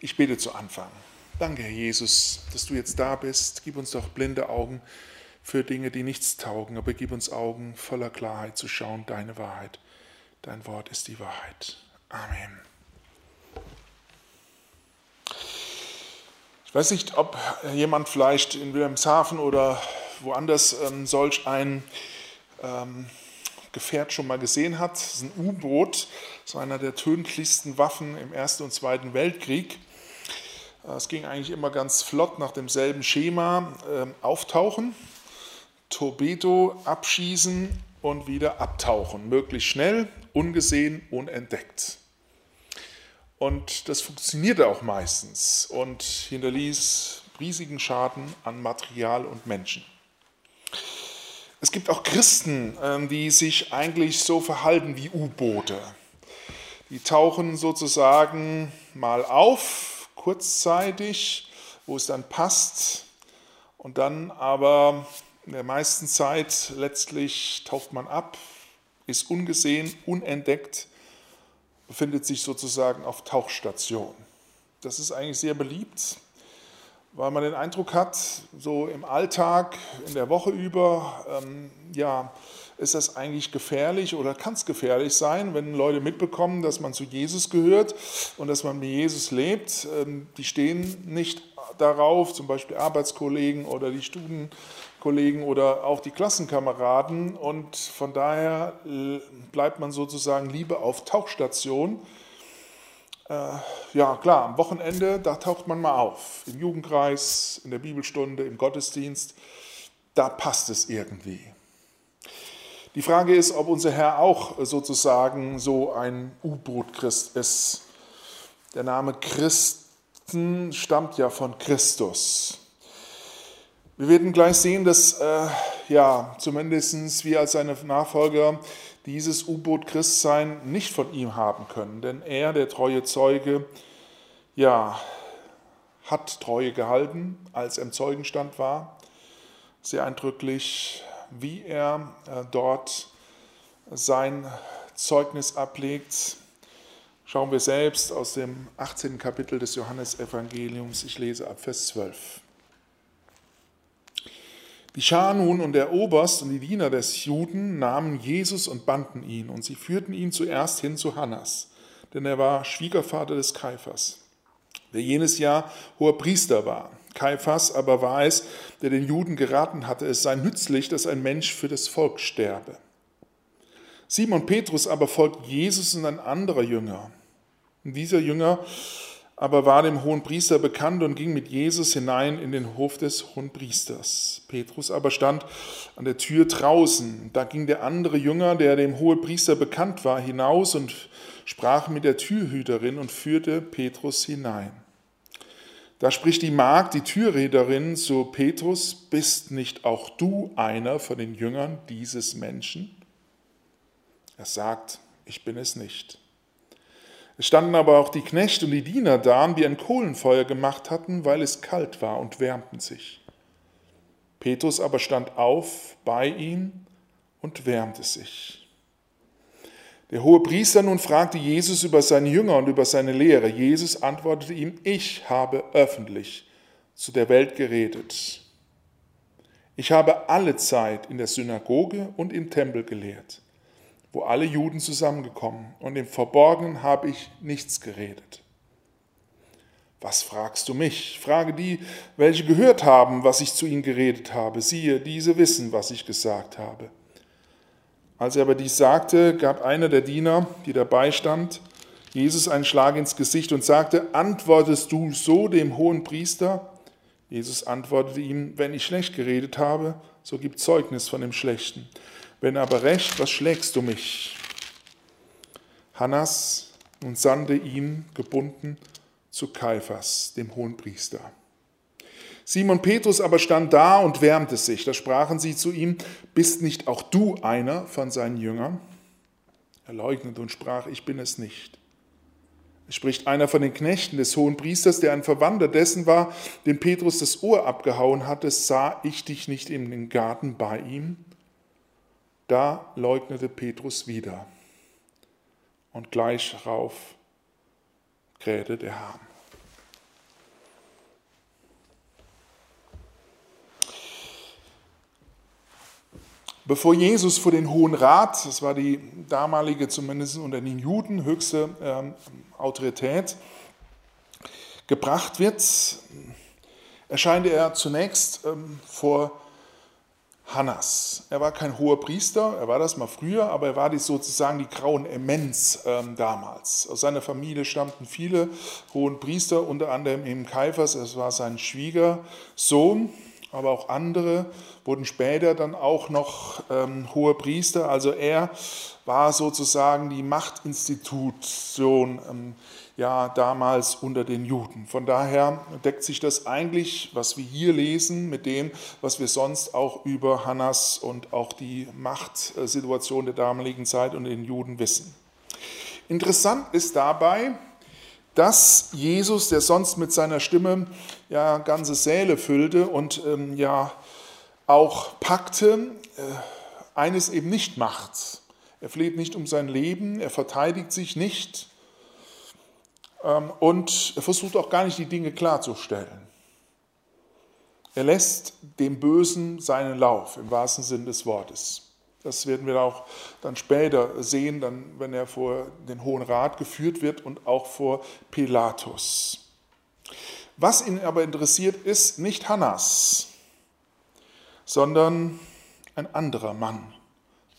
Ich bete zu Anfang. Danke, Herr Jesus, dass du jetzt da bist. Gib uns doch blinde Augen für Dinge, die nichts taugen, aber gib uns Augen voller Klarheit zu schauen, deine Wahrheit. Dein Wort ist die Wahrheit. Amen. Ich weiß nicht, ob jemand vielleicht in Wilhelmshaven oder woanders ähm, solch ein ähm, Gefährt schon mal gesehen hat. Das ist ein U-Boot, so einer der tödlichsten Waffen im Ersten und Zweiten Weltkrieg. Äh, es ging eigentlich immer ganz flott nach demselben Schema. Äh, auftauchen, Torpedo abschießen und wieder abtauchen. Möglichst schnell, ungesehen, unentdeckt. Und das funktionierte auch meistens und hinterließ riesigen Schaden an Material und Menschen. Es gibt auch Christen, ähm, die sich eigentlich so verhalten wie U-Boote. Die tauchen sozusagen mal auf, kurzzeitig, wo es dann passt, und dann aber in der meisten Zeit letztlich taucht man ab, ist ungesehen, unentdeckt, befindet sich sozusagen auf Tauchstation. Das ist eigentlich sehr beliebt weil man den Eindruck hat, so im Alltag, in der Woche über, ähm, ja, ist das eigentlich gefährlich oder kann es gefährlich sein, wenn Leute mitbekommen, dass man zu Jesus gehört und dass man mit Jesus lebt. Ähm, die stehen nicht darauf, zum Beispiel Arbeitskollegen oder die Studienkollegen oder auch die Klassenkameraden. Und von daher äh, bleibt man sozusagen lieber auf Tauchstation äh, ja klar, am Wochenende, da taucht man mal auf. Im Jugendkreis, in der Bibelstunde, im Gottesdienst, da passt es irgendwie. Die Frage ist, ob unser Herr auch sozusagen so ein U-Boot-Christ ist. Der Name Christen stammt ja von Christus. Wir werden gleich sehen, dass äh, ja, zumindest wir als seine Nachfolger dieses U-Boot Christsein nicht von ihm haben können. Denn er, der treue Zeuge, ja, hat Treue gehalten, als er im Zeugenstand war. Sehr eindrücklich, wie er äh, dort sein Zeugnis ablegt. Schauen wir selbst aus dem 18. Kapitel des Johannesevangeliums. Ich lese ab Vers 12. Die Schar nun und der Oberst und die Diener des Juden nahmen Jesus und banden ihn, und sie führten ihn zuerst hin zu Hannas, denn er war Schwiegervater des Kaiphas, der jenes Jahr hoher Priester war. Kaiphas aber war es, der den Juden geraten hatte, es sei nützlich, dass ein Mensch für das Volk sterbe. Simon Petrus aber folgt Jesus und ein anderer Jünger. Und dieser Jünger aber war dem hohen Priester bekannt und ging mit Jesus hinein in den Hof des hohen Priesters. Petrus aber stand an der Tür draußen. Da ging der andere Jünger, der dem hohen Priester bekannt war, hinaus und sprach mit der Türhüterin und führte Petrus hinein. Da spricht die Magd, die Türräderin, zu Petrus, bist nicht auch du einer von den Jüngern dieses Menschen? Er sagt, ich bin es nicht. Es standen aber auch die Knechte und die Diener da, die ein Kohlenfeuer gemacht hatten, weil es kalt war und wärmten sich. Petrus aber stand auf bei ihm und wärmte sich. Der hohe Priester nun fragte Jesus über seine Jünger und über seine Lehre. Jesus antwortete ihm, ich habe öffentlich zu der Welt geredet. Ich habe alle Zeit in der Synagoge und im Tempel gelehrt wo alle Juden zusammengekommen, und im Verborgenen habe ich nichts geredet. Was fragst du mich? Frage die, welche gehört haben, was ich zu ihnen geredet habe. Siehe, diese wissen, was ich gesagt habe. Als er aber dies sagte, gab einer der Diener, die dabei stand, Jesus einen Schlag ins Gesicht und sagte, antwortest du so dem hohen Priester? Jesus antwortete ihm, wenn ich schlecht geredet habe, so gib Zeugnis von dem Schlechten. Wenn aber recht, was schlägst du mich? Hannas und sandte ihn gebunden zu Kaiphas, dem Hohenpriester. Simon Petrus aber stand da und wärmte sich. Da sprachen sie zu ihm, bist nicht auch du einer von seinen Jüngern? Er leugnete und sprach, ich bin es nicht. Es spricht einer von den Knechten des hohen Priesters, der ein Verwandter dessen war, dem Petrus das Ohr abgehauen hatte, sah ich dich nicht in den Garten bei ihm? Da leugnete Petrus wieder. Und gleich darauf krähte der Hahn. Bevor Jesus vor den Hohen Rat, das war die damalige, zumindest unter den Juden, höchste ähm, Autorität, gebracht wird, erscheint er zunächst ähm, vor Hannas. Er war kein hoher Priester, er war das mal früher, aber er war die, sozusagen die grauen Emenz ähm, damals. Aus seiner Familie stammten viele hohen Priester, unter anderem eben Kaiphas, es war sein Schwiegersohn, aber auch andere wurden später dann auch noch ähm, hohe Priester. Also er war sozusagen die Machtinstitution ähm, ja damals unter den Juden. Von daher deckt sich das eigentlich, was wir hier lesen, mit dem, was wir sonst auch über Hannas und auch die Machtsituation der damaligen Zeit unter den Juden wissen. Interessant ist dabei, dass Jesus, der sonst mit seiner Stimme ja ganze Säle füllte und ähm, ja auch packte, äh, eines eben nicht macht. Er fleht nicht um sein Leben, er verteidigt sich nicht, ähm, und er versucht auch gar nicht die Dinge klarzustellen. Er lässt dem Bösen seinen Lauf im wahrsten Sinn des Wortes. Das werden wir auch dann später sehen, dann, wenn er vor den Hohen Rat geführt wird und auch vor Pilatus. Was ihn aber interessiert, ist nicht Hannas, sondern ein anderer Mann,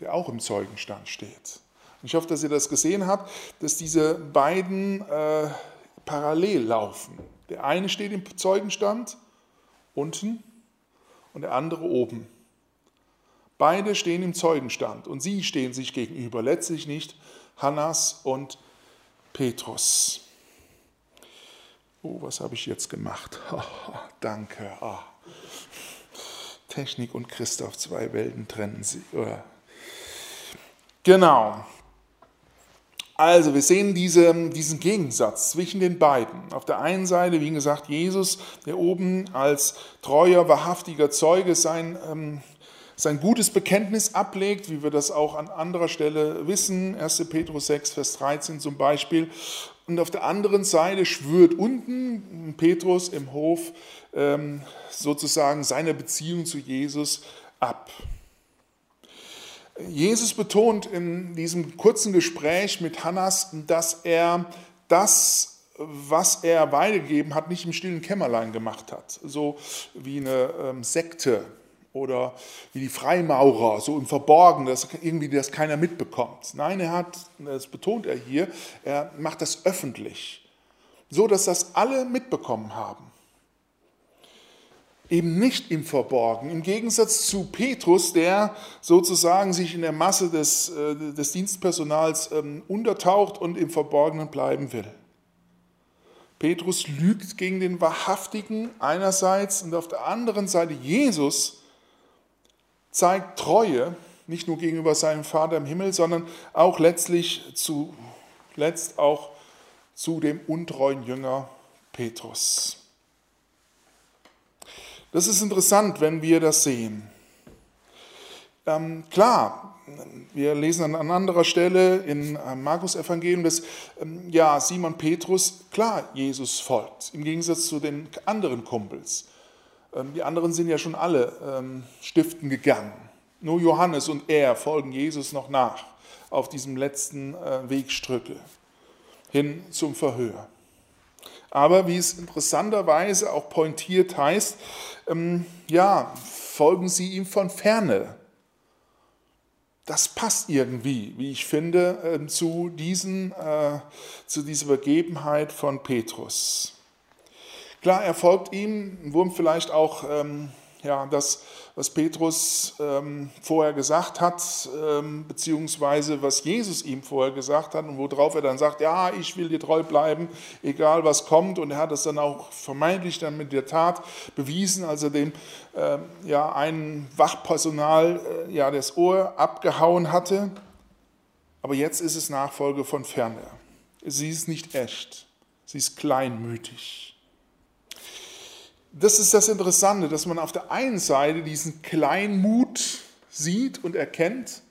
der auch im Zeugenstand steht. Ich hoffe, dass ihr das gesehen habt, dass diese beiden äh, parallel laufen. Der eine steht im Zeugenstand unten und der andere oben. Beide stehen im Zeugenstand und sie stehen sich gegenüber, letztlich nicht Hannas und Petrus. Oh, was habe ich jetzt gemacht? Oh, danke. Oh. Technik und Christoph, zwei Welten trennen sie. Genau. Also wir sehen diese, diesen Gegensatz zwischen den beiden. Auf der einen Seite, wie gesagt, Jesus, der oben als treuer, wahrhaftiger Zeuge sein, ähm, sein gutes Bekenntnis ablegt, wie wir das auch an anderer Stelle wissen, 1. Petrus 6, Vers 13 zum Beispiel. Und auf der anderen Seite schwört unten Petrus im Hof ähm, sozusagen seine Beziehung zu Jesus ab. Jesus betont in diesem kurzen Gespräch mit Hannas, dass er das, was er weitergegeben hat, nicht im stillen Kämmerlein gemacht hat. So wie eine ähm, Sekte oder wie die Freimaurer, so im Verborgenen, dass irgendwie das keiner mitbekommt. Nein, er hat, das betont er hier, er macht das öffentlich, so dass das alle mitbekommen haben eben nicht im Verborgen. Im Gegensatz zu Petrus, der sozusagen sich in der Masse des, äh, des Dienstpersonals ähm, untertaucht und im Verborgenen bleiben will. Petrus lügt gegen den Wahrhaftigen einerseits und auf der anderen Seite Jesus zeigt Treue, nicht nur gegenüber seinem Vater im Himmel, sondern auch letztlich zuletzt auch zu dem untreuen Jünger Petrus. Das ist interessant, wenn wir das sehen. Ähm, klar, wir lesen an anderer Stelle in äh, Markus Evangelium, dass ähm, ja, Simon Petrus klar Jesus folgt, im Gegensatz zu den anderen Kumpels. Ähm, die anderen sind ja schon alle ähm, stiften gegangen. Nur Johannes und er folgen Jesus noch nach auf diesem letzten äh, Wegstrücke hin zum Verhör. Aber wie es interessanterweise auch pointiert heißt, ähm, ja, folgen Sie ihm von ferne. Das passt irgendwie, wie ich finde, äh, zu, diesen, äh, zu dieser Begebenheit von Petrus. Klar, er folgt ihm, wurden vielleicht auch ähm, ja, das, was Petrus ähm, vorher gesagt hat, ähm, beziehungsweise was Jesus ihm vorher gesagt hat und worauf er dann sagt, ja, ich will dir treu bleiben, egal was kommt. Und er hat es dann auch vermeintlich dann mit der Tat bewiesen, als er dem ähm, ja, einen Wachpersonal äh, ja, das Ohr abgehauen hatte. Aber jetzt ist es Nachfolge von Ferne. Sie ist nicht echt, sie ist kleinmütig das ist das Interessante, dass man auf der einen Seite diesen Kleinmut sieht und erkennt,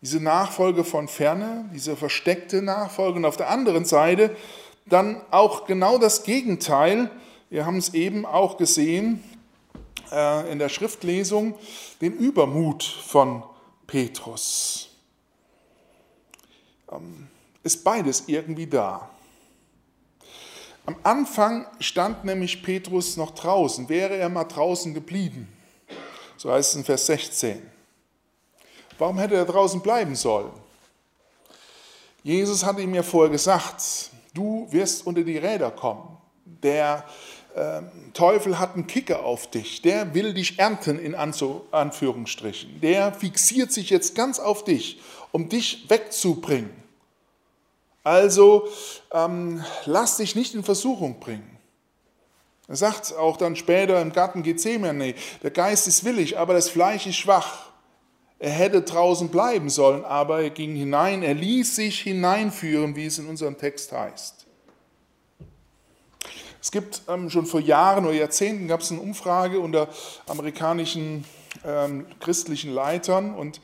diese Nachfolge von Ferne, diese versteckte Nachfolge und auf der anderen Seite dann auch genau das Gegenteil. Wir haben es eben auch gesehen, äh, in der Schriftlesung den Übermut von Petrus. Ähm, ist beides irgendwie da. Am Anfang stand nämlich Petrus noch draußen. Wäre er mal draußen geblieben? So heißt es in Vers 16. Warum hätte er draußen bleiben sollen? Jesus hatte ihm ja vorher gesagt, du wirst unter die Räder kommen. Der äh, Teufel hat einen Kicker auf dich. Der will dich ernten, in Anführungsstrichen. Der fixiert sich jetzt ganz auf dich, um dich wegzubringen. Also ähm, lass dich nicht in Versuchung bringen. Er sagt auch dann später im Garten Gethsemane, der Geist ist willig, aber das Fleisch ist schwach. Er hätte draußen bleiben sollen, aber er ging hinein, er ließ sich hineinführen, wie es in unserem Text heißt. Es gibt ähm, schon vor Jahren oder Jahrzehnten gab es eine Umfrage unter amerikanischen ähm, christlichen Leitern und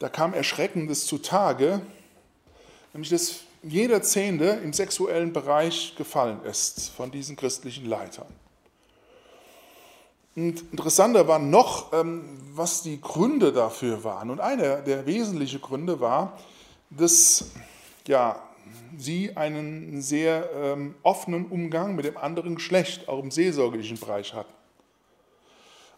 da kam Erschreckendes zutage, nämlich dass jeder Zehnte im sexuellen Bereich gefallen ist von diesen christlichen Leitern. Und interessanter war noch, ähm, was die Gründe dafür waren. Und einer der wesentlichen Gründe war, dass ja, sie einen sehr ähm, offenen Umgang mit dem anderen Geschlecht, auch im seelsorgerlichen Bereich hatten.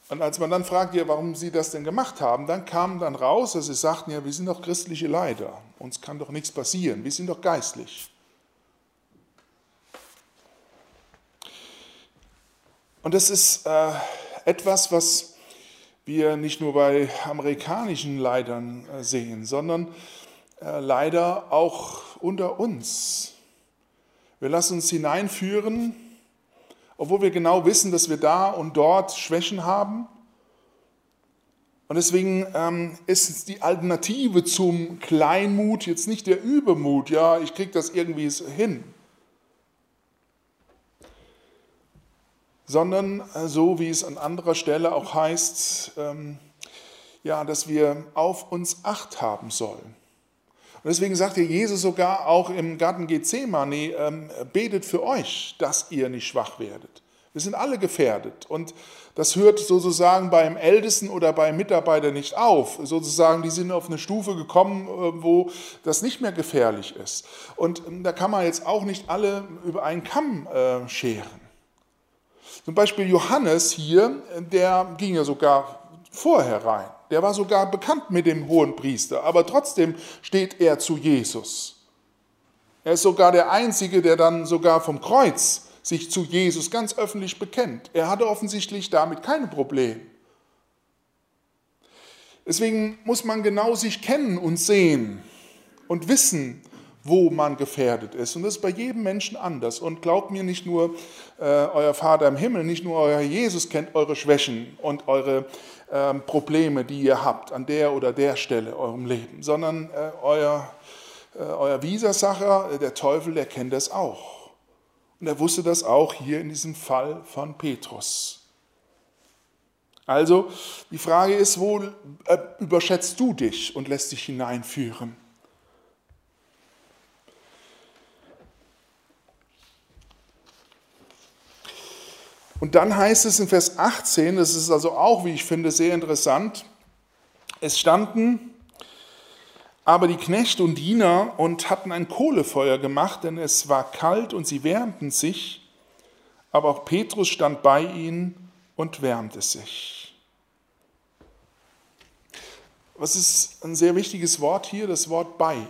Und als man dann fragt, ja, warum sie das denn gemacht haben, dann kam dann raus, dass sie sagten, ja, wir sind doch christliche Leiter, uns kann doch nichts passieren, wir sind doch geistlich. Und das ist äh, etwas, was wir nicht nur bei amerikanischen Leitern äh, sehen, sondern äh, leider auch unter uns. Wir lassen uns hineinführen, obwohl wir genau wissen, dass wir da und dort Schwächen haben. Und deswegen ähm, ist die Alternative zum Kleinmut jetzt nicht der Übermut, ja, ich kriege das irgendwie hin, sondern äh, so wie es an anderer Stelle auch heißt, ähm, ja, dass wir auf uns Acht haben sollen. Und deswegen sagt hier Jesus sogar auch im Garten Gethsemane, ähm, betet für euch, dass ihr nicht schwach werdet. Wir sind alle gefährdet. Und das hört sozusagen beim Ältesten oder beim Mitarbeiter nicht auf. Sozusagen, die sind auf eine Stufe gekommen, äh, wo das nicht mehr gefährlich ist. Und ähm, da kann man jetzt auch nicht alle über einen Kamm äh, scheren. Zum Beispiel Johannes hier, der ging ja sogar vorher rein. Der war sogar bekannt mit dem hohen Priester, aber trotzdem steht er zu Jesus. Er ist sogar der Einzige, der dann sogar vom Kreuz sich zu Jesus ganz öffentlich bekennt. Er hatte offensichtlich damit keine Probleme. Deswegen muss man genau sich kennen und sehen und wissen, wo man gefährdet ist. Und das ist bei jedem Menschen anders. Und glaubt mir, nicht nur äh, euer Vater im Himmel, nicht nur euer Jesus kennt eure Schwächen und eure äh, Probleme, die ihr habt an der oder der Stelle eurem Leben, sondern äh, euer, äh, euer Widersacher, äh, der Teufel, der kennt das auch. Und er wusste das auch hier in diesem Fall von Petrus. Also die Frage ist, wo äh, überschätzt du dich und lässt dich hineinführen? Und dann heißt es in Vers 18, das ist also auch, wie ich finde, sehr interessant, es standen aber die Knechte und Diener und hatten ein Kohlefeuer gemacht, denn es war kalt und sie wärmten sich, aber auch Petrus stand bei ihnen und wärmte sich. Was ist ein sehr wichtiges Wort hier? Das Wort bei.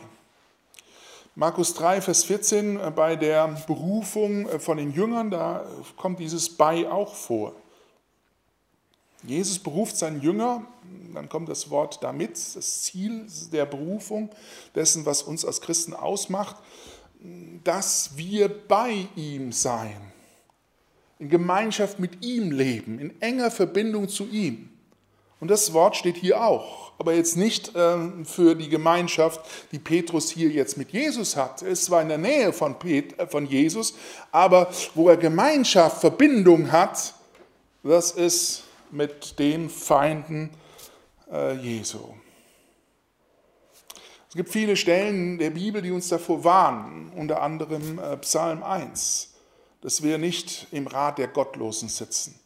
Markus 3, Vers 14, äh, bei der Berufung äh, von den Jüngern, da kommt dieses bei auch vor. Jesus beruft seinen Jünger, dann kommt das Wort damit, das Ziel der Berufung, dessen, was uns als Christen ausmacht, dass wir bei ihm sein, in Gemeinschaft mit ihm leben, in enger Verbindung zu ihm. Und das Wort steht hier auch, aber jetzt nicht ähm, für die Gemeinschaft, die Petrus hier jetzt mit Jesus hat. Er ist zwar in der Nähe von, Pet äh, von Jesus, aber wo er Gemeinschaft, Verbindung hat, das ist mit den Feinden äh, Jesu. Es gibt viele Stellen der Bibel, die uns davor warnen, unter anderem äh, Psalm 1, dass wir nicht im Rat der Gottlosen sitzen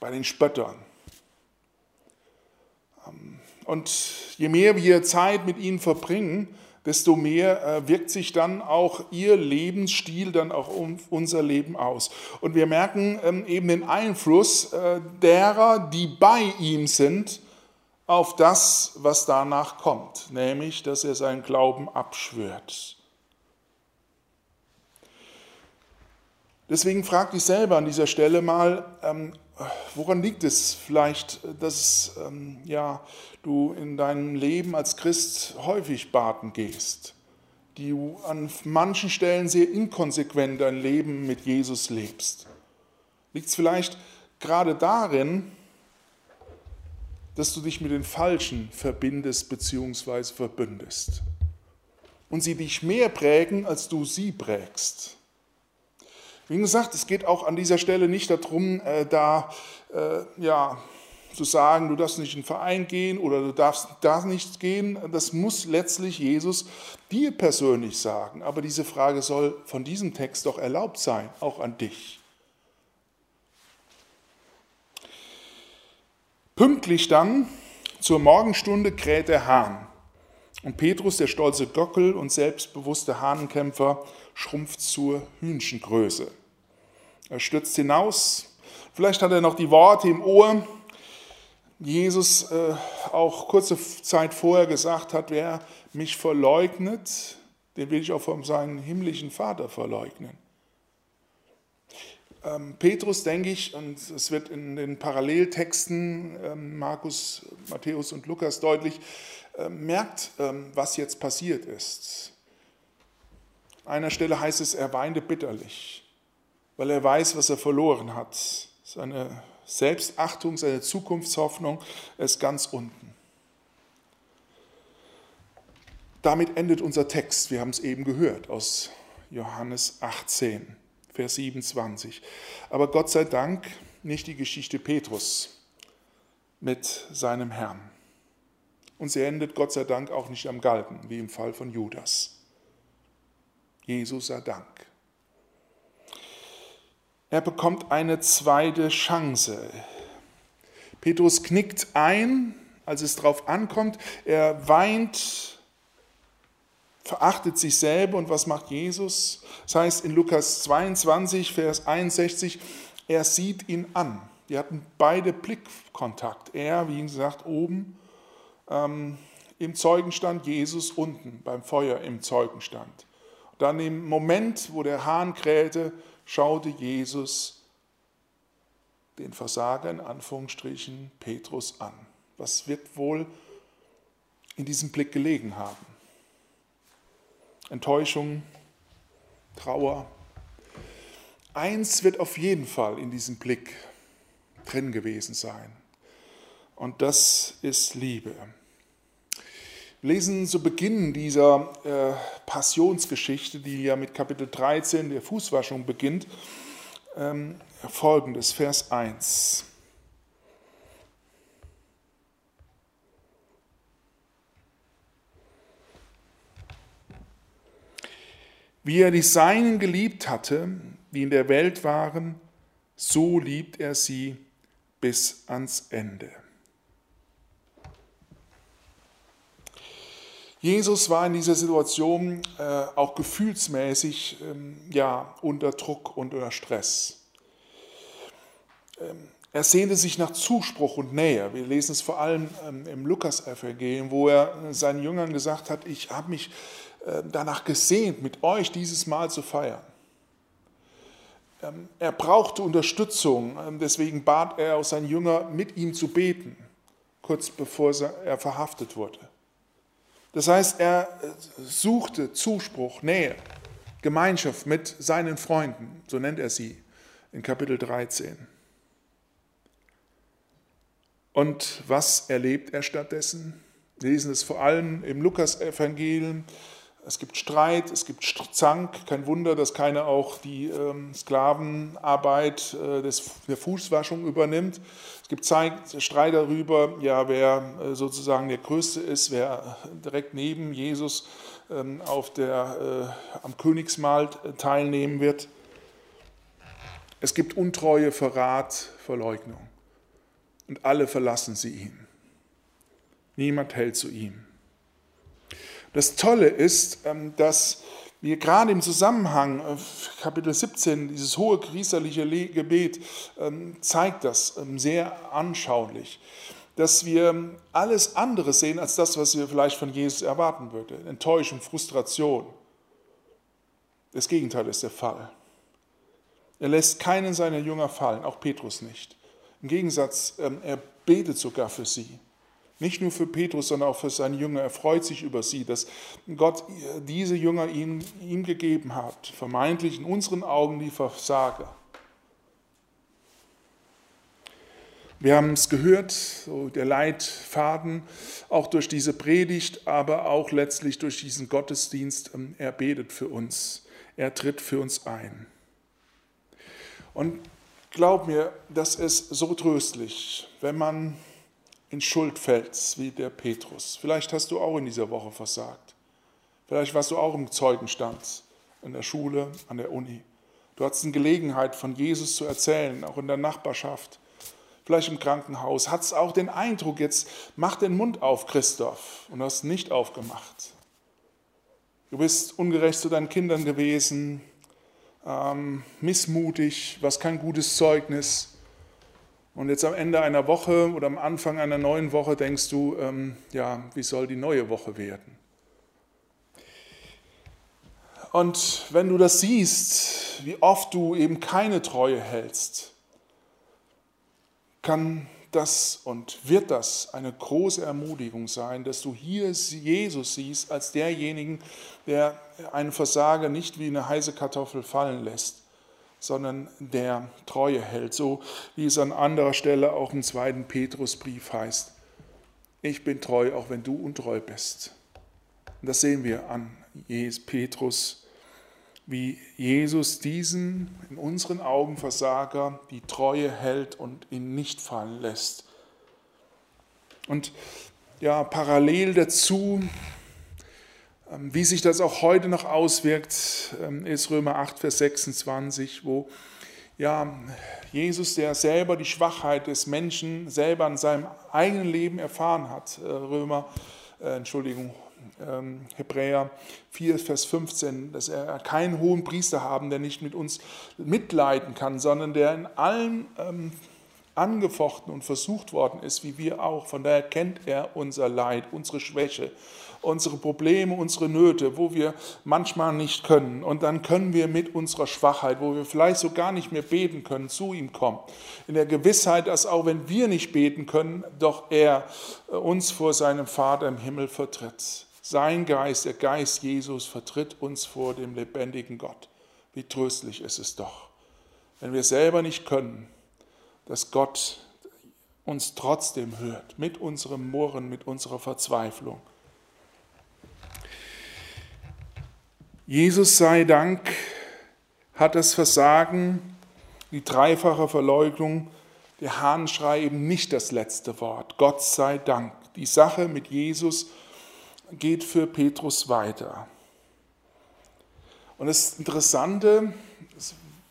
bei den Spöttern. Und je mehr wir Zeit mit ihnen verbringen, desto mehr äh, wirkt sich dann auch ihr Lebensstil dann auch unser Leben aus. Und wir merken ähm, eben den Einfluss äh, derer, die bei ihm sind, auf das, was danach kommt, nämlich, dass er seinen Glauben abschwört. Deswegen frag dich selber an dieser Stelle mal, ähm, woran liegt es vielleicht, dass ähm, ja, du in deinem Leben als Christ häufig baden gehst, die du an manchen Stellen sehr inkonsequent dein Leben mit Jesus lebst? Liegt es vielleicht gerade darin, dass du dich mit den Falschen verbindest bzw. verbündest und sie dich mehr prägen, als du sie prägst? Wie gesagt, es geht auch an dieser Stelle nicht darum, äh, da äh, ja, zu sagen, du darfst nicht in den Verein gehen oder du darfst da nicht gehen. Das muss letztlich Jesus dir persönlich sagen. Aber diese Frage soll von diesem Text doch erlaubt sein, auch an dich. Pünktlich dann zur Morgenstunde kräht der Hahn. Und Petrus, der stolze Gockel und selbstbewusste Hahnenkämpfer, schrumpft zur Hühnchengröße. Er stürzt hinaus. Vielleicht hat er noch die Worte im Ohr, Jesus äh, auch kurze Zeit vorher gesagt hat, wer mich verleugnet, den will ich auch von seinem himmlischen Vater verleugnen. Ähm, Petrus, denke ich, und es wird in den Paralleltexten ähm, Markus, Matthäus und Lukas deutlich, äh, merkt, ähm, was jetzt passiert ist. An einer Stelle heißt es, er weinte bitterlich weil er weiß, was er verloren hat. Seine Selbstachtung, seine Zukunftshoffnung ist ganz unten. Damit endet unser Text. Wir haben es eben gehört aus Johannes 18, Vers 27. Aber Gott sei Dank nicht die Geschichte Petrus mit seinem Herrn. Und sie endet Gott sei Dank auch nicht am Galgen, wie im Fall von Judas. Jesus sei Dank. Er bekommt eine zweite Chance. Petrus knickt ein, als es darauf ankommt. Er weint, verachtet sich selber. Und was macht Jesus? Das heißt in Lukas 22, Vers 61, er sieht ihn an. Die hatten beide Blickkontakt. Er, wie gesagt, oben ähm, im Zeugenstand, Jesus unten beim Feuer im Zeugenstand. Dann im Moment, wo der Hahn krähte, schaute Jesus den Versager in Anführungsstrichen Petrus an. Was wird wohl in diesem Blick gelegen haben? Enttäuschung, Trauer. Eins wird auf jeden Fall in diesem Blick drin gewesen sein. Und das ist Liebe. Wir lesen zu Beginn dieser äh, Passionsgeschichte, die ja mit Kapitel 13 der Fußwaschung beginnt, ähm, folgendes, Vers 1. Wie er die Seinen geliebt hatte, die in der Welt waren, so liebt er sie bis ans Ende. Jesus war in dieser Situation äh, auch gefühlsmäßig ähm, ja, unter Druck und unter Stress. Ähm, er sehnte sich nach Zuspruch und Nähe. Wir lesen es vor allem ähm, im Lukas-Evangelium, wo er seinen Jüngern gesagt hat, ich habe mich äh, danach gesehnt, mit euch dieses Mal zu feiern. Ähm, er brauchte Unterstützung, ähm, deswegen bat er auch seinen Jünger, mit ihm zu beten, kurz bevor er verhaftet wurde. Das heißt, er suchte Zuspruch, Nähe, Gemeinschaft mit seinen Freunden, so nennt er sie in Kapitel 13. Und was erlebt er stattdessen? Wir lesen es vor allem im Lukas-Evangelium, es gibt Streit, es gibt Zank. Kein Wunder, dass keiner auch die ähm, Sklavenarbeit äh, des, der Fußwaschung übernimmt. Es gibt Streit darüber, ja, wer äh, sozusagen der Größte ist, wer direkt neben Jesus ähm, auf der, äh, am Königsmahl teilnehmen wird. Es gibt Untreue, Verrat, Verleugnung. und alle verlassen sie ihn. Niemand hält zu ihm. Das Tolle ist, ähm, dass wir gerade im Zusammenhang, äh, Kapitel 17, dieses hohe priesterliche Gebet, ähm, zeigt das ähm, sehr anschaulich, dass wir alles andere sehen als das, was wir vielleicht von Jesus erwarten würden. Enttäuschung, Frustration. Das Gegenteil ist der Fall. Er lässt keinen seiner Jünger fallen, auch Petrus nicht. Im Gegensatz, er betet sogar für sie. Nicht nur für Petrus, sondern auch für seine Jünger. Er freut sich über sie, dass Gott diese Jünger ihm, ihm gegeben hat. Vermeintlich in unseren Augen die Versager. Wir haben es gehört, so der Leitfaden, auch durch diese Predigt, aber auch letztlich durch diesen Gottesdienst. Er betet für uns, er tritt für uns ein. Und glaub mir, das ist so tröstlich, wenn man in Schuld fällst, wie der Petrus. Vielleicht hast du auch in dieser Woche versagt. Vielleicht warst du auch im Zeugenstand, in der Schule, an der Uni. Du hattest eine Gelegenheit, von Jesus zu erzählen, auch in der Nachbarschaft, vielleicht im Krankenhaus. Hattest auch den Eindruck, jetzt mach den Mund auf, Christoph, und hast nicht aufgemacht. Du bist ungerecht zu deinen Kindern gewesen, ähm, missmutig, was kein gutes Zeugnis. Und jetzt am Ende einer Woche oder am Anfang einer neuen Woche denkst du, ähm, ja, wie soll die neue Woche werden? Und wenn du das siehst, wie oft du eben keine Treue hältst, kann das und wird das eine große Ermutigung sein, dass du hier Jesus siehst als derjenigen, der einen Versager nicht wie eine heiße Kartoffel fallen lässt, sondern der Treue hält. So wie es an anderer Stelle auch im zweiten Petrusbrief heißt. Ich bin treu, auch wenn du untreu bist. Und das sehen wir an Petrus, wie Jesus diesen in unseren Augen Versager die Treue hält und ihn nicht fallen lässt. Und ja, parallel dazu wie sich das auch heute noch auswirkt, ähm, ist Römer 8, Vers 26, wo ja, Jesus, der selber die Schwachheit des Menschen selber in seinem eigenen Leben erfahren hat, äh, Römer, äh, Entschuldigung, ähm, Hebräer 4, Vers 15, dass er keinen hohen Priester haben, der nicht mit uns mitleiden kann, sondern der in allem ähm, angefochten und versucht worden ist, wie wir auch. Von daher kennt er unser Leid, unsere Schwäche unsere Probleme, unsere Nöte, wo wir manchmal nicht können. Und dann können wir mit unserer Schwachheit, wo wir vielleicht so gar nicht mehr beten können, zu ihm kommen. In der Gewissheit, dass auch wenn wir nicht beten können, doch er äh, uns vor seinem Vater im Himmel vertritt. Sein Geist, der Geist Jesus, vertritt uns vor dem lebendigen Gott. Wie tröstlich ist es doch, wenn wir selber nicht können, dass Gott uns trotzdem hört, mit unserem Murren, mit unserer Verzweiflung. Jesus sei Dank hat das Versagen, die dreifache Verleugnung, der Hahnschrei eben nicht das letzte Wort. Gott sei Dank. Die Sache mit Jesus geht für Petrus weiter. Und das Interessante, es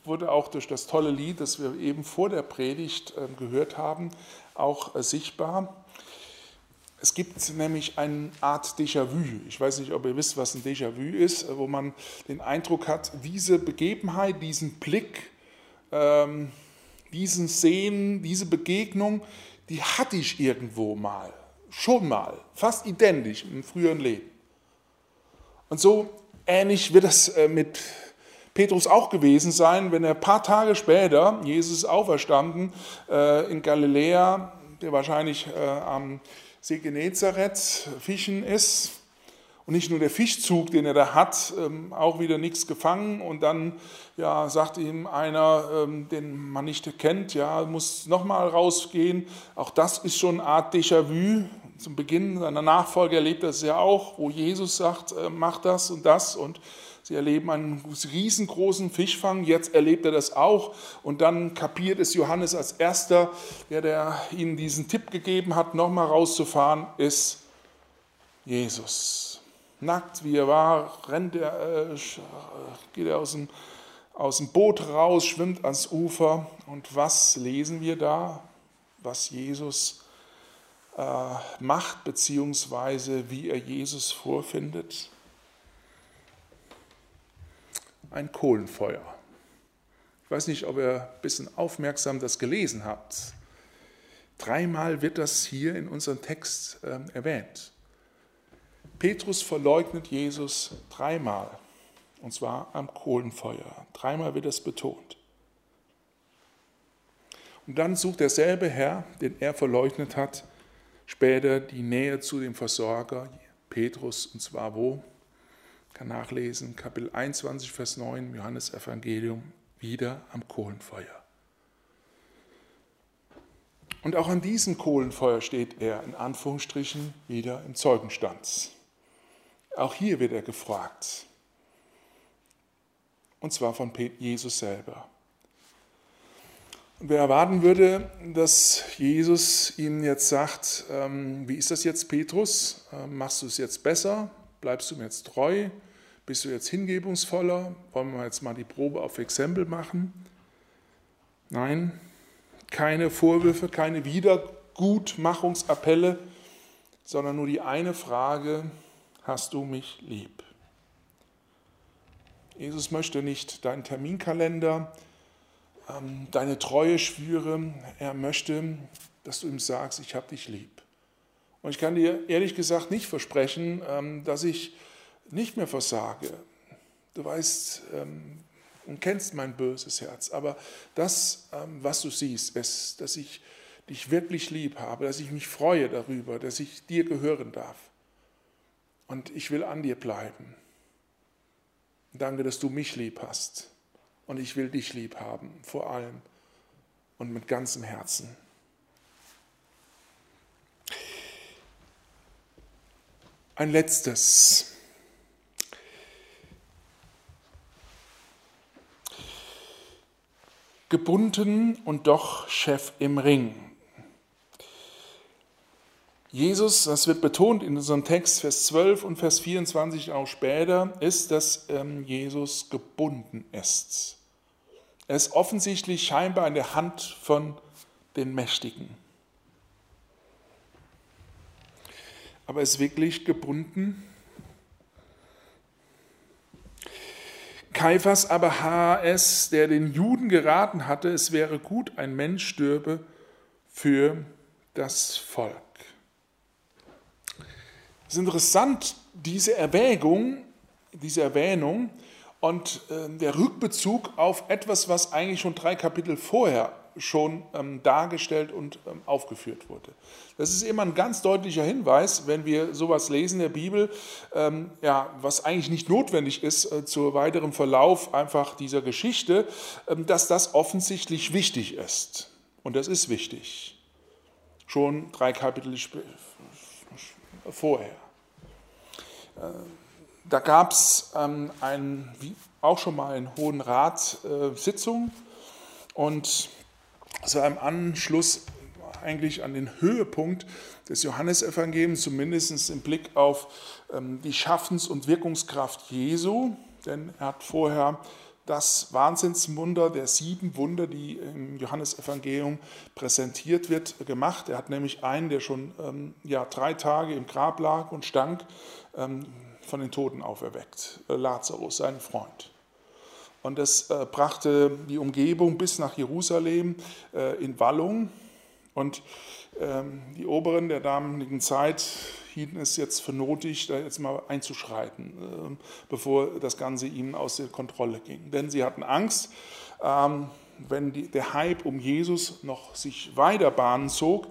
wurde auch durch das tolle Lied, das wir eben vor der Predigt ähm, gehört haben, auch äh, sichtbar. Es gibt nämlich eine Art Déjà-vu. Ich weiß nicht, ob ihr wisst, was ein Déjà-vu ist, wo man den Eindruck hat, diese Begebenheit, diesen Blick, ähm, diesen Sehen, diese Begegnung, die hatte ich irgendwo mal, schon mal, fast identisch im früheren Leben. Und so ähnlich wird das äh, mit Petrus auch gewesen sein, wenn er ein paar Tage später, Jesus auferstanden, äh, in Galiläa, der wahrscheinlich äh, am See Genezareth fischen ist und nicht nur der Fischzug, den er da hat, ähm, auch wieder nichts gefangen und dann ja, sagt ihm einer, ähm, den man nicht kennt, ja, muss nochmal rausgehen. Auch das ist schon eine Art Déjà-vu. Zum Beginn seiner Nachfolge erlebt er es ja auch, wo Jesus sagt, äh, mach das und das und Sie erleben einen riesengroßen Fischfang, jetzt erlebt er das auch und dann kapiert es Johannes als erster, der, der ihnen diesen Tipp gegeben hat, nochmal rauszufahren, ist Jesus. Nackt wie er war, rennt er, äh, geht er aus dem, aus dem Boot raus, schwimmt ans Ufer und was lesen wir da? was Jesus äh, macht, beziehungsweise wie er Jesus vorfindet? Ein Kohlenfeuer. Ich weiß nicht, ob ihr ein bisschen aufmerksam das gelesen habt. Dreimal wird das hier in unserem Text äh, erwähnt. Petrus verleugnet Jesus dreimal, und zwar am Kohlenfeuer. Dreimal wird das betont. Und dann sucht derselbe Herr, den er verleugnet hat, später die Nähe zu dem Versorger Petrus, und zwar wo? Kann nachlesen, Kapitel 21, Vers 9, Johannes Evangelium, wieder am Kohlenfeuer. Und auch an diesem Kohlenfeuer steht er in Anführungsstrichen wieder im Zeugenstand. Auch hier wird er gefragt. Und zwar von Jesus selber. Wer erwarten würde, dass Jesus ihm jetzt sagt, ähm, wie ist das jetzt, Petrus? Ähm, machst du es jetzt besser? Bleibst du mir jetzt treu? Bist du jetzt hingebungsvoller? Wollen wir jetzt mal die Probe auf Exempel machen? Nein, keine Vorwürfe, keine Wiedergutmachungsappelle, sondern nur die eine Frage, hast du mich lieb? Jesus möchte nicht deinen Terminkalender, ähm, deine Treue schwüre. Er möchte, dass du ihm sagst, ich habe dich lieb. Und ich kann dir ehrlich gesagt nicht versprechen, ähm, dass ich nicht mehr versage. Du weißt ähm, und kennst mein böses Herz. Aber das, was du siehst, ist, dass ich dich wirklich lieb habe, dass ich mich freue darüber, dass ich dir gehören darf. Und ich will an dir bleiben. Danke, dass du mich lieb hast. Und ich will dich lieb haben, vor allem und mit ganzem Herzen. Ein letztes. Gebunden und doch Chef im Ring. Jesus, das wird betont in unserem Text, Vers 12 und Vers 24 auch später, ist, dass ähm, Jesus gebunden ist. Er ist offensichtlich scheinbar in der Hand von den Mächtigen. Aber ist wirklich gebunden? Kaiphas aber HS, der den Juden geraten hatte, es wäre gut, ein Mensch stürbe für das Volk. Es ist interessant, diese Erwägung, diese Erwähnung und äh, der Rückbezug auf etwas, was eigentlich schon drei Kapitel vorher schon ähm, dargestellt und ähm, aufgeführt wurde. Das ist immer ein ganz deutlicher Hinweis, wenn wir sowas lesen in der Bibel, ähm, ja, was eigentlich nicht notwendig ist äh, zur weiteren Verlauf einfach dieser Geschichte, ähm, dass das offensichtlich wichtig ist. Und das ist wichtig. Schon drei Kapitel vorher. Äh, da gab es ähm, auch schon mal einen Hohen Rat äh, Sitzung und es war im Anschluss eigentlich an den Höhepunkt des Johannesevangeliums, zumindest im Blick auf ähm, die Schaffens- und Wirkungskraft Jesu, denn er hat vorher das Wahnsinnswunder der sieben Wunder, die im Johannesevangelium präsentiert wird, gemacht. Er hat nämlich einen, der schon ähm, ja, drei Tage im Grab lag und stank, ähm, von den Toten auferweckt, äh, Lazarus, sein Freund. Und das äh, brachte die Umgebung bis nach Jerusalem äh, in Wallung. Und ähm, die Oberen der damaligen Zeit hielten es jetzt für nötig, da jetzt mal einzuschreiten, ähm, bevor das Ganze ihnen aus der Kontrolle ging. Denn sie hatten Angst, ähm, wenn der Hype um Jesus noch sich weiter Bahnen zog,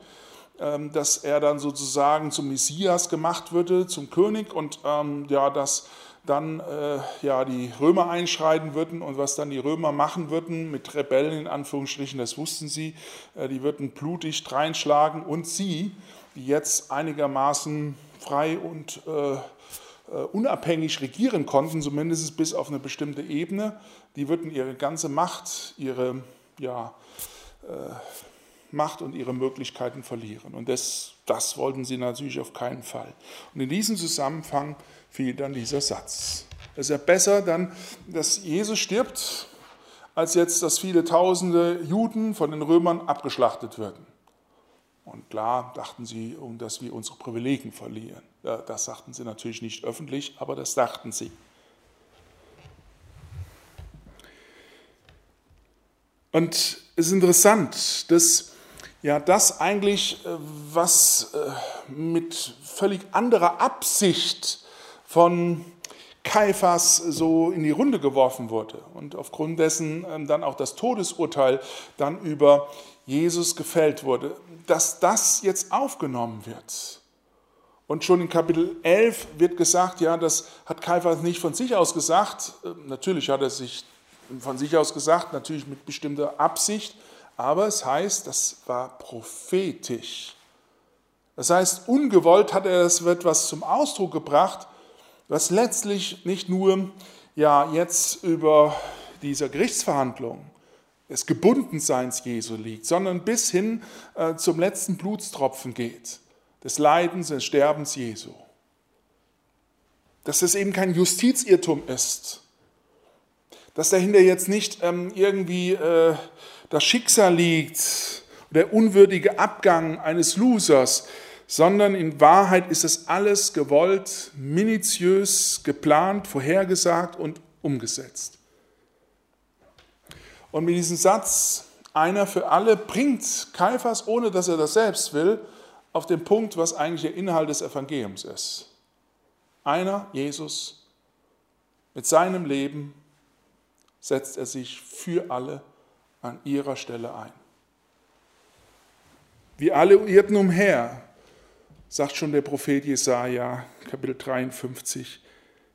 ähm, dass er dann sozusagen zum Messias gemacht würde, zum König und ja, dass dann äh, ja, die Römer einschreiten würden und was dann die Römer machen würden mit Rebellen in Anführungsstrichen, das wussten sie, äh, die würden blutig reinschlagen und sie, die jetzt einigermaßen frei und äh, äh, unabhängig regieren konnten, zumindest bis auf eine bestimmte Ebene, die würden ihre ganze Macht, ihre ja, äh, Macht und ihre Möglichkeiten verlieren. Und das, das wollten sie natürlich auf keinen Fall. Und in diesem Zusammenhang fiel dann dieser Satz. Es ist ja besser dann, dass Jesus stirbt, als jetzt, dass viele tausende Juden von den Römern abgeschlachtet werden. Und klar dachten sie, um dass wir unsere Privilegien verlieren. Das sagten sie natürlich nicht öffentlich, aber das dachten sie. Und es ist interessant, dass ja das eigentlich, äh, was äh, mit völlig anderer Absicht von Kaiphas so in die Runde geworfen wurde und aufgrund dessen ähm, dann auch das Todesurteil dann über Jesus gefällt wurde, dass das jetzt aufgenommen wird. Und schon in Kapitel 11 wird gesagt, ja, das hat Kaiphas nicht von sich aus gesagt. Ähm, natürlich hat er sich von sich aus gesagt, natürlich mit bestimmter Absicht, aber es heißt, das war prophetisch. Das heißt, ungewollt hat er das etwas zum Ausdruck gebracht, was letztlich nicht nur ja, jetzt über dieser Gerichtsverhandlung des Gebundenseins Jesu liegt, sondern bis hin äh, zum letzten Blutstropfen geht, des Leidens, des Sterbens Jesu. Dass es eben kein Justizirrtum ist, dass dahinter jetzt nicht ähm, irgendwie äh, das Schicksal liegt, der unwürdige Abgang eines Losers, sondern in Wahrheit ist es alles gewollt, minutiös geplant, vorhergesagt und umgesetzt. Und mit diesem Satz, einer für alle, bringt Kaiphas, ohne dass er das selbst will, auf den Punkt, was eigentlich der Inhalt des Evangeliums ist. Einer, Jesus, mit seinem Leben setzt er sich für alle an ihrer Stelle ein. Wir alle irrten umher, sagt schon der Prophet Jesaja, Kapitel 53.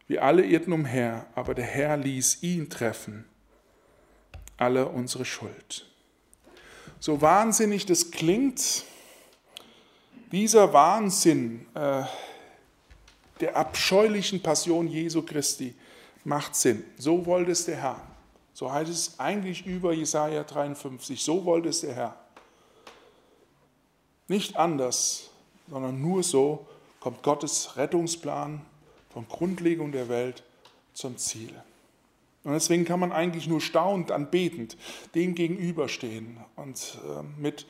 Wir alle irrten umher, aber der Herr ließ ihn treffen, alle unsere Schuld. So wahnsinnig das klingt, dieser Wahnsinn äh, der abscheulichen Passion Jesu Christi macht Sinn. So wollte es der Herr. So heißt es eigentlich über Jesaja 53. So wollte es der Herr. Nicht anders sondern nur so kommt Gottes Rettungsplan von Grundlegung der Welt zum Ziel. Und deswegen kann man eigentlich nur staunend, anbetend dem gegenüberstehen und ähm, mit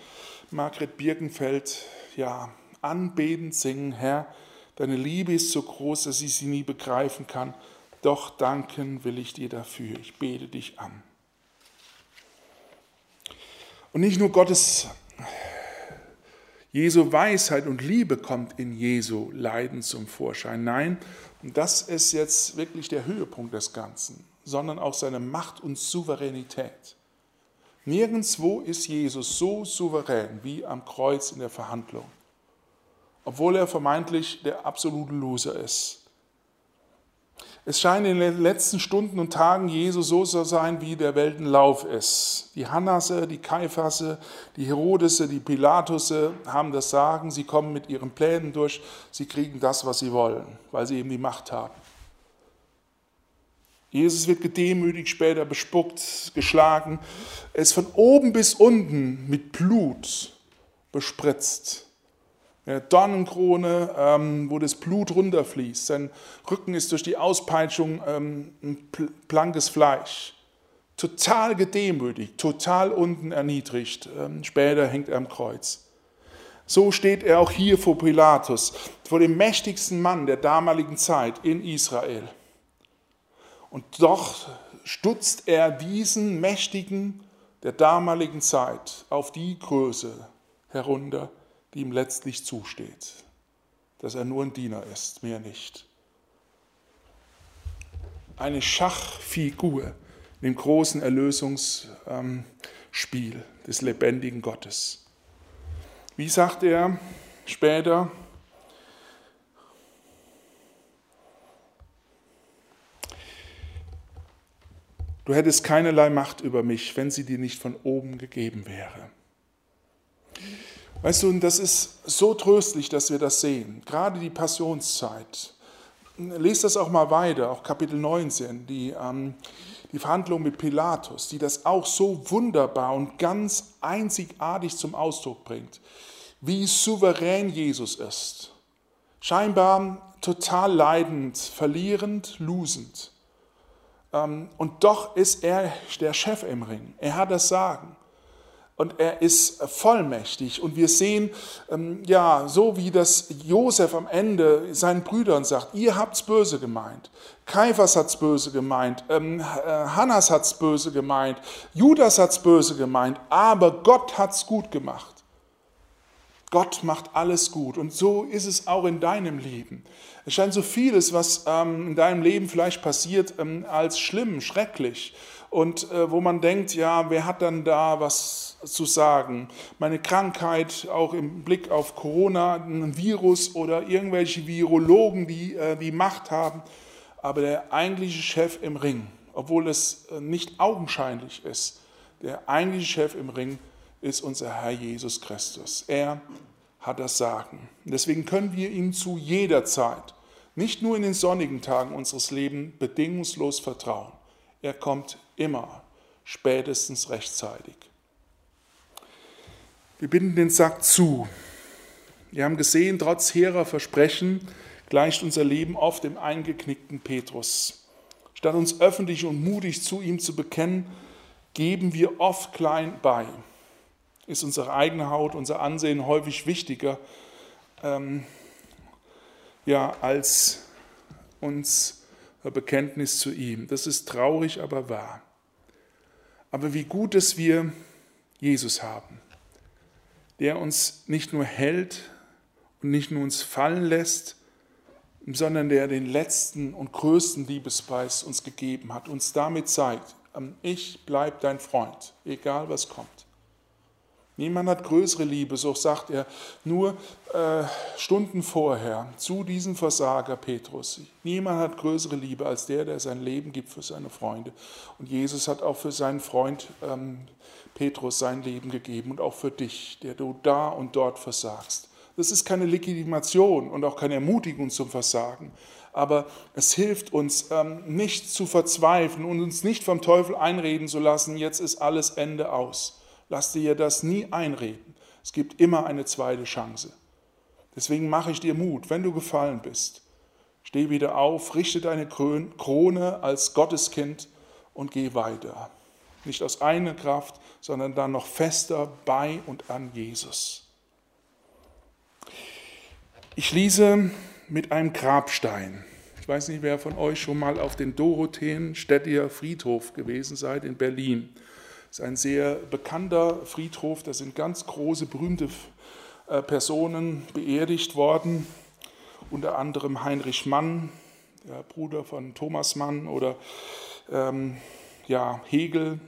Margret Birkenfeld ja, anbetend singen, Herr, deine Liebe ist so groß, dass ich sie nie begreifen kann, doch danken will ich dir dafür, ich bete dich an. Und nicht nur Gottes Jesu Weisheit und Liebe kommt in Jesu Leiden zum Vorschein. Nein, das ist jetzt wirklich der Höhepunkt des Ganzen, sondern auch seine Macht und Souveränität. Nirgendwo ist Jesus so souverän wie am Kreuz in der Verhandlung, obwohl er vermeintlich der absolute Loser ist. Es scheint in den letzten Stunden und Tagen Jesu so zu sein, wie der Weltenlauf ist. Die Hannasse, die Kaiphasse, die Herodese, die Pilatusse haben das Sagen, sie kommen mit ihren Plänen durch, sie kriegen das, was sie wollen, weil sie eben die Macht haben. Jesus wird gedemütigt, später bespuckt, geschlagen. Er ist von oben bis unten mit Blut bespritzt. Eine Dornenkrone, ähm, wo das Blut runterfließt. Sein Rücken ist durch die Auspeitschung ähm, ein blankes Fleisch. Total gedemütigt, total unten erniedrigt. Ähm, später hängt er am Kreuz. So steht er auch hier vor Pilatus, vor dem mächtigsten Mann der damaligen Zeit in Israel. Und doch stutzt er diesen Mächtigen der damaligen Zeit auf die Größe herunter, die ihm letztlich zusteht, dass er nur ein Diener ist, mehr nicht. Eine Schachfigur dem großen Erlösungsspiel des lebendigen Gottes. Wie sagt er später? Du hättest keinerlei Macht über mich, wenn sie dir nicht von oben gegeben wäre. Weißt du, und das ist so tröstlich, dass wir das sehen, gerade die Passionszeit. Lest das auch mal weiter, auch Kapitel 19, die, ähm, die Verhandlung mit Pilatus, die das auch so wunderbar und ganz einzigartig zum Ausdruck bringt, wie souverän Jesus ist. Scheinbar total leidend, verlierend, losend. Ähm, und doch ist er der Chef im Ring. Er hat das Sagen. Und er ist vollmächtig. Und wir sehen, ähm, ja, so wie das Josef am Ende seinen Brüdern sagt, ihr habt's böse gemeint. Kaiphas hat's böse gemeint, ähm, äh, Hannas hat's böse gemeint, Judas hat's böse gemeint, aber Gott hat's gut gemacht. Gott macht alles gut. Und so ist es auch in deinem Leben. Es scheint so vieles, was ähm, in deinem Leben vielleicht passiert, ähm, als schlimm, schrecklich und äh, wo man denkt, ja, wer hat dann da was zu sagen? Meine Krankheit, auch im Blick auf Corona, ein Virus oder irgendwelche Virologen, die äh, die Macht haben, aber der eigentliche Chef im Ring, obwohl es äh, nicht augenscheinlich ist, der eigentliche Chef im Ring ist unser Herr Jesus Christus. Er hat das Sagen. deswegen können wir ihm zu jeder Zeit, nicht nur in den sonnigen Tagen unseres Lebens, bedingungslos vertrauen. Er kommt immer, spätestens rechtzeitig. Wir binden den Sack zu. Wir haben gesehen, trotz hehrer Versprechen gleicht unser Leben oft dem eingeknickten Petrus. Statt uns öffentlich und mutig zu ihm zu bekennen, geben wir oft klein bei. Ist unsere eigene Haut, unser Ansehen häufig wichtiger ähm, ja, als uns Bekenntnis zu ihm. Das ist traurig, aber wahr. Aber wie gut, dass wir Jesus haben, der uns nicht nur hält und nicht nur uns fallen lässt, sondern der den letzten und größten Liebespreis uns gegeben hat, uns damit zeigt, ich bleib dein Freund, egal was kommt. Niemand hat größere Liebe, so sagt er nur äh, Stunden vorher zu diesem Versager Petrus. Niemand hat größere Liebe als der, der sein Leben gibt für seine Freunde. Und Jesus hat auch für seinen Freund ähm, Petrus sein Leben gegeben und auch für dich, der du da und dort versagst. Das ist keine Legitimation und auch keine Ermutigung zum Versagen. Aber es hilft uns, ähm, nicht zu verzweifeln und uns nicht vom Teufel einreden zu lassen, jetzt ist alles Ende aus Lass dir das nie einreden. Es gibt immer eine zweite Chance. Deswegen mache ich dir Mut, wenn du gefallen bist. Steh wieder auf, richte deine Krone als Gotteskind und geh weiter. Nicht aus eigener Kraft, sondern dann noch fester bei und an Jesus. Ich schließe mit einem Grabstein. Ich weiß nicht, wer von euch schon mal auf den Dorotheenstädter Friedhof gewesen seid in Berlin. Das ist ein sehr bekannter Friedhof, da sind ganz große, berühmte äh, Personen beerdigt worden, unter anderem Heinrich Mann, der Bruder von Thomas Mann, oder ähm, ja, Hegel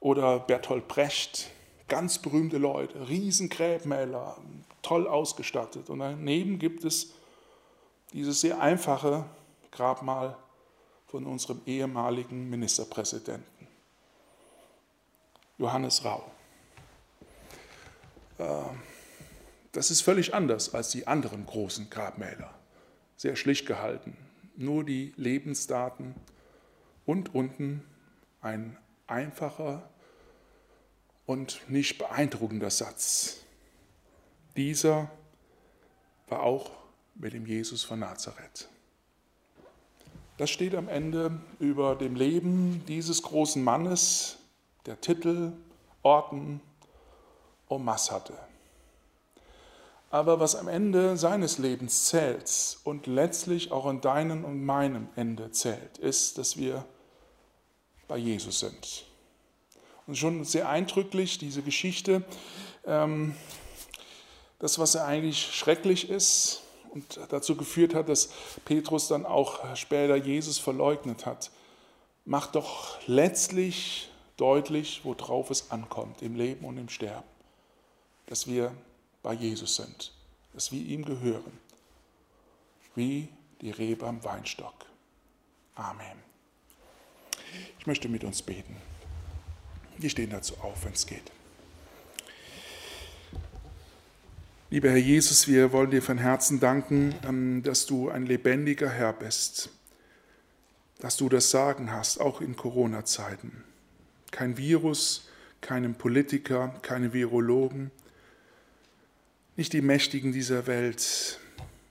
oder Bertolt Brecht, ganz berühmte Leute, Riesengräbmäler, toll ausgestattet. Und daneben gibt es dieses sehr einfache Grabmal von unserem ehemaligen Ministerpräsidenten. Johannes Rau. Äh, das ist völlig anders als die anderen großen Grabmäler. Sehr schlicht gehalten. Nur die Lebensdaten und unten ein einfacher und nicht beeindruckender Satz. Dieser war auch mit dem Jesus von Nazareth. Das steht am Ende über dem Leben dieses großen Mannes, der Titel, Orden und Mass hatte. Aber was am Ende seines Lebens zählt und letztlich auch an deinem und meinem Ende zählt, ist, dass wir bei Jesus sind. Und schon sehr eindrücklich diese Geschichte, ähm, das, was ja eigentlich schrecklich ist und dazu geführt hat, dass Petrus dann auch später Jesus verleugnet hat, macht doch letztlich deutlich, worauf es ankommt im Leben und im Sterben. Dass wir bei Jesus sind, dass wir ihm gehören, wie die Rebe am Weinstock. Amen. Ich möchte mit uns beten. Wir stehen dazu auf, wenn es geht. Lieber Herr Jesus, wir wollen dir von Herzen danken, ähm, dass du ein lebendiger Herr bist, dass du das Sagen hast, auch in Corona-Zeiten kein Virus, keinem Politiker, keine Virologen, nicht die Mächtigen dieser Welt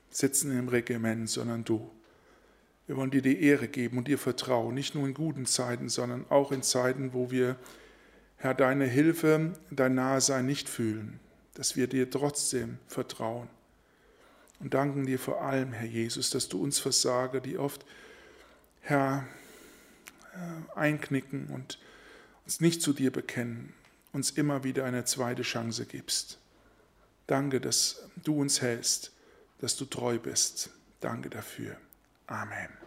sitzen im Regiment, sondern du. Wir wollen dir die Ehre geben und dir Vertrauen, nicht nur in guten Zeiten, sondern auch in Zeiten, wo wir, Herr, deine Hilfe, dein Nahesein nicht fühlen, dass wir dir trotzdem vertrauen. Und danken dir vor allem, Herr Jesus, dass du uns Versager, die oft, Herr, äh, einknicken und uns nicht zu dir bekennen, uns immer wieder eine zweite Chance gibst. Danke, dass du uns hältst, dass du treu bist. Danke dafür. Amen.